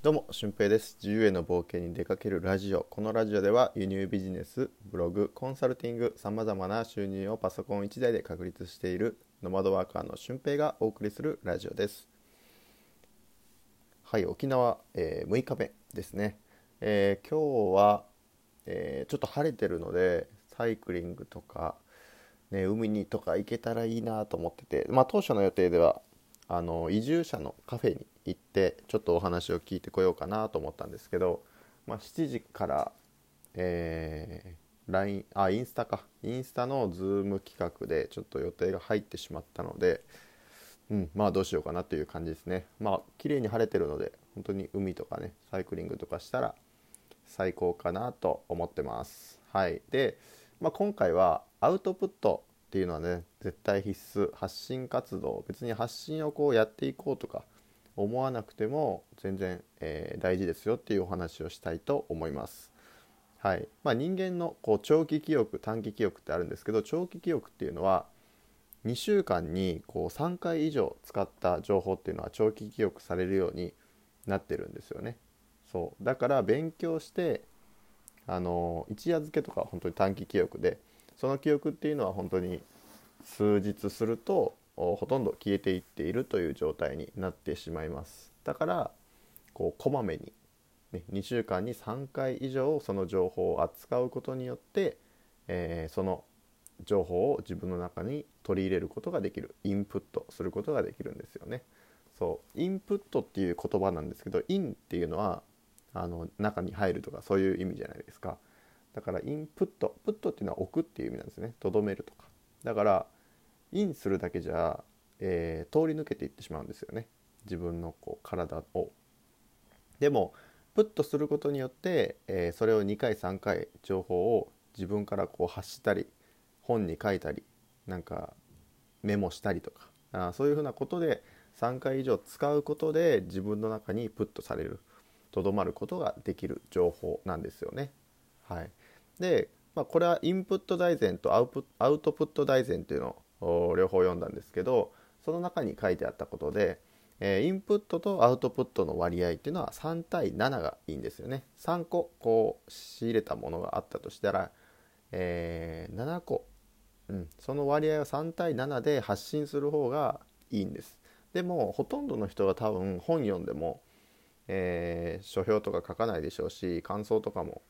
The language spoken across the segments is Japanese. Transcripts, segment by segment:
どうも、俊平です。自由への冒険に出かけるラジオ。このラジオでは輸入ビジネス、ブログ、コンサルティング、様々な収入をパソコン1台で確立しているノマドワーカーの俊平がお送りするラジオです。はい、沖縄、えー6日目ですね。えー今日は、えーちょっと晴れてるので、サイクリングとか、ね、海にとか行けたらいいなと思ってて、まあ、当初の予定ではあの移住者のカフェに行ってちょっとお話を聞いてこようかなと思ったんですけど、まあ、7時から、えー LINE あインスタか。インスタのズーム企画でちょっと予定が入ってしまったので、うん、まあどうしようかなという感じですね。まあ綺麗に晴れてるので本当に海とかねサイクリングとかしたら最高かなと思ってます。はい。で、まあ、今回はアウトプットっていうのはね絶対必須。発信活動。別に発信をこうやっていこうとか思わなくても全然、えー大事ですよっていうお話をしたいと思います。はい。まあ、人間のこう長期記憶短期記憶ってあるんですけど長期記憶っていうのは2週間にこう3回以上使った情報っていうのは長期記憶されるようになってるんですよね。そう。だから勉強してあの一夜漬けとか本当に短期記憶でその記憶っていうのは本当に数日するとほとんど消えていっているという状態になってしまいます。だからこうこまめに、ね、2週間に3回以上その情報を扱うことによって、えーその情報を自分の中に取り入れることができる。インプットすることができるんですよね。そう。インプットっていう言葉なんですけどインっていうのはあの中に入るとかそういう意味じゃないですか。だからインプットプットっていうのは置くっていう意味なんですね。とどめるとか。だからインするだけじゃ、えー通り抜けていってしまうんですよね。自分のこう体を。でもプットすることによって、えーそれを2回3回情報を自分からこう発したり本に書いたりなんかメモしたりとか。あそういうふうなことで3回以上使うことで自分の中にプットされるとどまることができる情報なんですよね。はい、で、まあ、これはインプット大全とアウアウトプット大全というのを両方読んだんですけどその中に書いてあったことで、えインプットとアウトプットの割合っていうのは3対7がいいんですよね。3個こう仕入れたものがあったとしたら、えー7個。うん、その割合を3対7で発信する方がいいんです。でもほとんどの人が多分本読んでも、えー書評とか書かないでしょうし感想とかも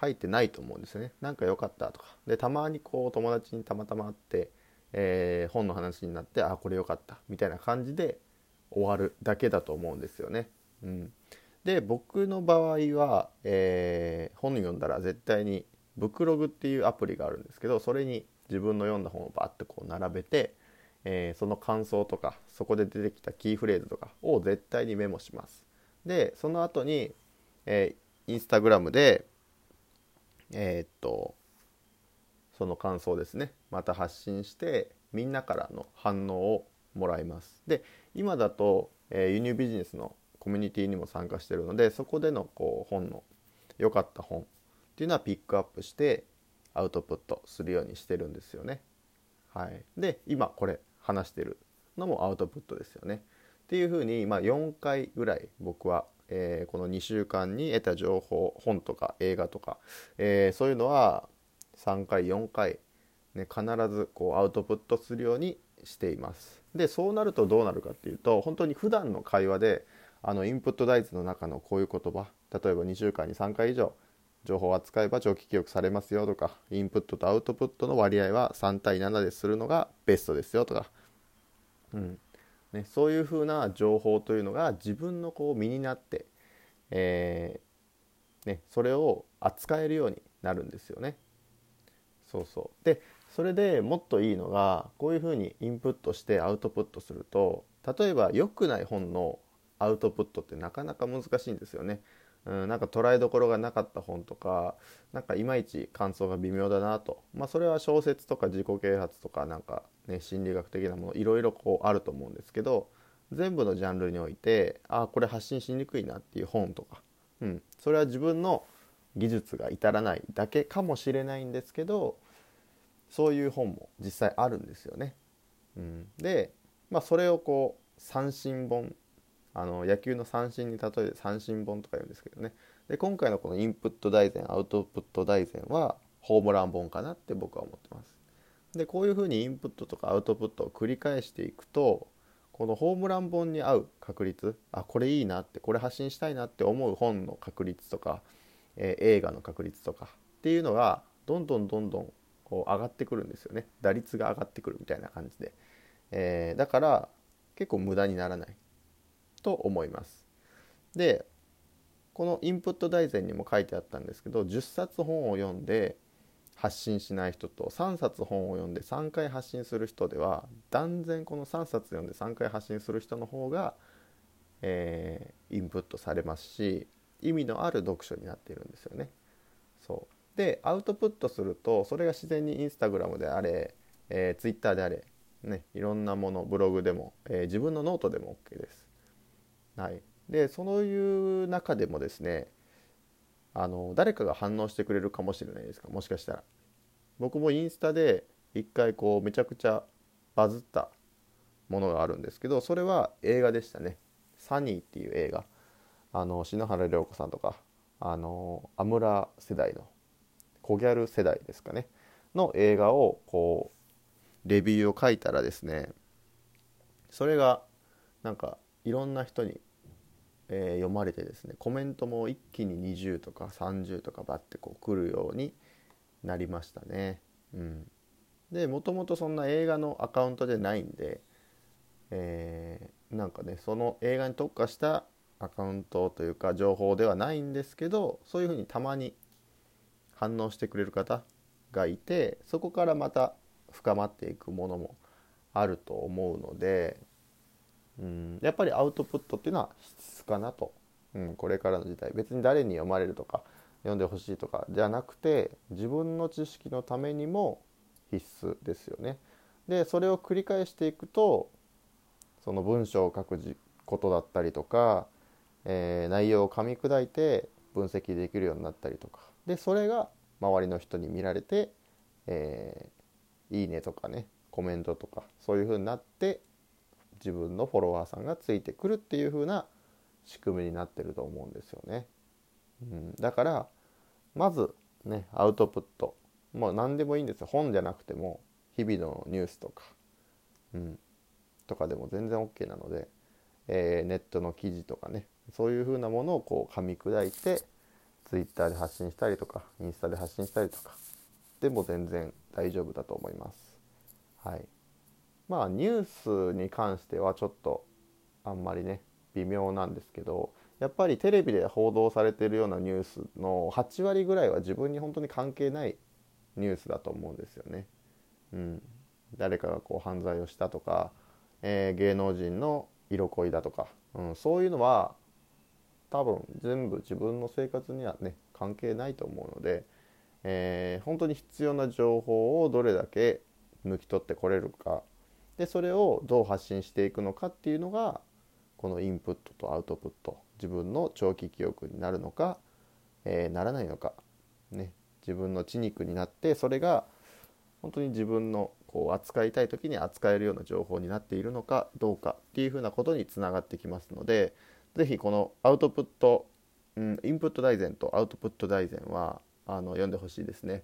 書いてないと思うんですよね。なんか良かったとか。でたまにこう友達にたまたま会って、えー本の話になってあこれ良かった。みたいな感じで終わるだけだと思うんですよね、うん、で僕の場合は、えー本読んだら絶対にブクログっていうアプリがあるんですけどそれに自分の読んだ本をバッとこう並べて、えーその感想とかそこで出てきたキーフレーズとかを絶対にメモします。でその後に、えーインスタグラムでえーっとその感想ですねまた発信してみんなからの反応をもらいますで今だと、えー輸入ビジネスのコミュニティにも参加してるのでそこでのこう本の良かった本っていうのはピックアップしてアウトプットするようにしてるんですよね。はい、で今これ話してるのもアウトプットですよね。っていうふうに、まあ、4回ぐらい僕は、えーこの2週間に得た情報本とか映画とか、えーそういうのは3回4回、ね、必ずこうアウトプットするようにしています。でそうなるとどうなるかっていうと本当に普段の会話であのインプット大図の中のこういう言葉例えば2週間に3回以上情報を扱えば長期記憶されますよとかインプットとアウトプットの割合は3対7でするのがベストですよとか、うんね、そういうふうな情報というのが自分のこう身になって、えーね、それを扱えるようになるんですよね。そうそうでそれでもっといいのがこういうふうにインプットしてアウトプットすると例えば良くない本のアウトプットってなかなか難しいんですよね。うん、なんか捉えどころがなかった本とかなんかいまいち感想が微妙だなと、まあ、それは小説とか自己啓発とかなんか、ね、心理学的なものいろいろこうあると思うんですけど全部のジャンルにおいてああこれ発信しにくいなっていう本とか、うん、それは自分の技術が至らないだけかもしれないんですけどそういう本も実際あるんですよね。うん、で、まあ、それをこう三振本あの野球の三振に例えて三振本とか言うんですけどね。で今回のこのインプット大全アウトプット大全はホームラン本かなって僕は思ってます。でこういうふうにインプットとかアウトプットを繰り返していくとこのホームラン本に合う確率あこれいいなってこれ発信したいなって思う本の確率とか、えー、映画の確率とかっていうのがどんどんどんどんこう上がってくるんですよね。打率が上がってくるみたいな感じで、えー、だから結構無駄にならない。と思いますでこのインプット大全にも書いてあったんですけど10冊本を読んで発信しない人と3冊本を読んで3回発信する人では断然この3冊読んで3回発信する人の方が、えー、インプットされますし意味のある読書になっているんですよね。そうでアウトプットするとそれが自然にインスタグラムであれ、えー、ツイッターであれ、ね、いろんなものブログでも、えー、自分のノートでも OK です。はい、でそういう中でもですねあの誰かが反応してくれるかもしれないですか？もしかしたら。僕もインスタで一回こうめちゃくちゃバズったものがあるんですけどそれは映画でしたね「サニー」っていう映画。あの篠原涼子さんとかあのアムラ世代のコギャル世代ですかね。の映画をこうレビューを書いたらですねそれがなんかいろんな人にえー、読まれてですねコメントも一気に20とか30とかバッてこう来るようになりましたね。うん、でもともとそんな映画のアカウントでないんで、えー、なんかねその映画に特化したアカウントというか情報ではないんですけどそういうふうにたまに反応してくれる方がいてそこからまた深まっていくものもあると思うのでうん。やっぱりアウトプットっていうのは必須かなと、うん、これからの時代。別に誰に読まれるとか読んでほしいとかじゃなくて自分の知識のためにも必須ですよね。でそれを繰り返していくとその文章を書くことだったりとか、えー、内容を噛み砕いて分析できるようになったりとか。でそれが周りの人に見られて、えー、いいねとかねコメントとかそういう風になって自分のフォロワーさんがついてくるっていう風な仕組みになってると思うんですよね。うん、だからまずねアウトプット。もう何でもいいんですよ。本じゃなくても日々のニュースとか、うん、とかでも全然 OK なので、えー、ネットの記事とかね。そういう風なものをこう噛み砕いて Twitter で発信したりとかインスタで発信したりとか。でも全然大丈夫だと思います。はい。まあニュースに関してはちょっとあんまりね微妙なんですけどやっぱりテレビで報道されてるようなニュースの8割ぐらいは自分に本当に関係ないニュースだと思うんですよね。うん、誰かがこう犯罪をしたとか、えー、芸能人の色恋だとか、うん、そういうのは多分全部自分の生活にはね関係ないと思うので、えー、本当に必要な情報をどれだけ抜き取ってこれるかでそれをどう発信していくのかっていうのがこのインプットとアウトプット自分の長期記憶になるのか、えー、ならないのか、ね、自分の血肉になってそれが本当に自分のこう扱いたい時に扱えるような情報になっているのかどうかっていうふうなことにつながってきますので是非このアウトプット、うん、インプット大全とアウトプット大全はあの読んでほしいですね。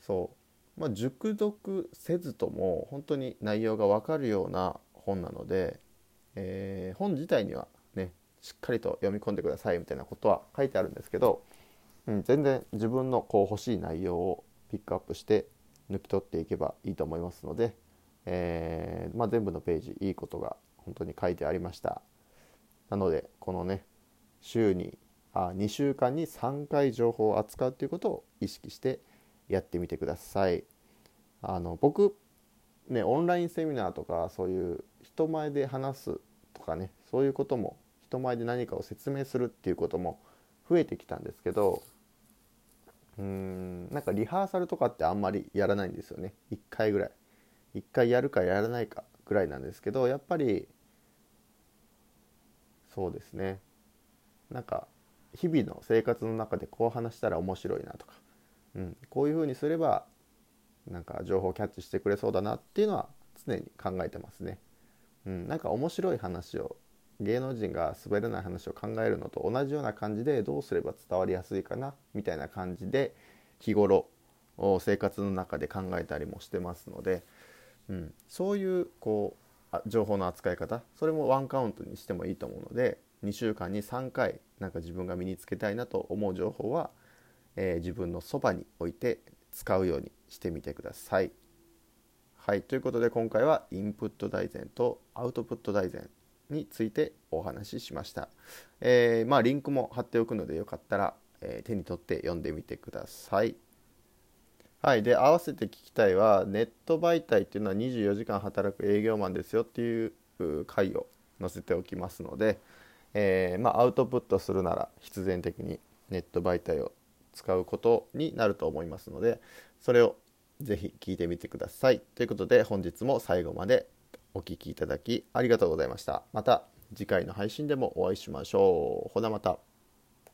そうまあ、熟読せずとも本当に内容が分かるような本なので、えー、本自体にはねしっかりと読み込んでくださいみたいなことは書いてあるんですけど、うん、全然自分のこう欲しい内容をピックアップして抜き取っていけばいいと思いますので、えー、まあ、全部のページいいことが本当に書いてありました。なのでこのね週にあ2週間に3回情報を扱うということを意識してやってみてください。あの僕ねオンラインセミナーとかそういう人前で話すとかねそういうことも人前で何かを説明するっていうことも増えてきたんですけどうーんなんかリハーサルとかってあんまりやらないんですよね。1回ぐらい。1回やるかやらないかぐらいなんですけどやっぱりそうですね。なんか日々の生活の中でこう話したら面白いなとかうん、こういうふうにすればなんか情報キャッチしてくれそうだなっていうのは常に考えてますね。うん、なんか面白い話を芸能人が滑らない話を考えるのと同じような感じでどうすれば伝わりやすいかなみたいな感じで日頃生活の中で考えたりもしてますので、うん、そういうこう情報の扱い方それもワンカウントにしてもいいと思うので2週間に3回なんか自分が身につけたいなと思う情報は、えー、自分のそばに置いて使うようにしてみてください。はいということで今回はインプット大全とアウトプット大全についてお話ししました。えー、まあリンクも貼っておくのでよかったら、えー、手に取って読んでみてください。はい、で合わせて聞きたいはネット媒体っていうのは24時間働く営業マンですよっていう回を載せておきますので、えー、まあ、アウトプットするなら必然的にネット媒体を使うことになると思いますのでそれをぜひ聞いてみてください。ということで本日も最後までお聴きいただきありがとうございました。また次回の配信でもお会いしましょう。ほなまた。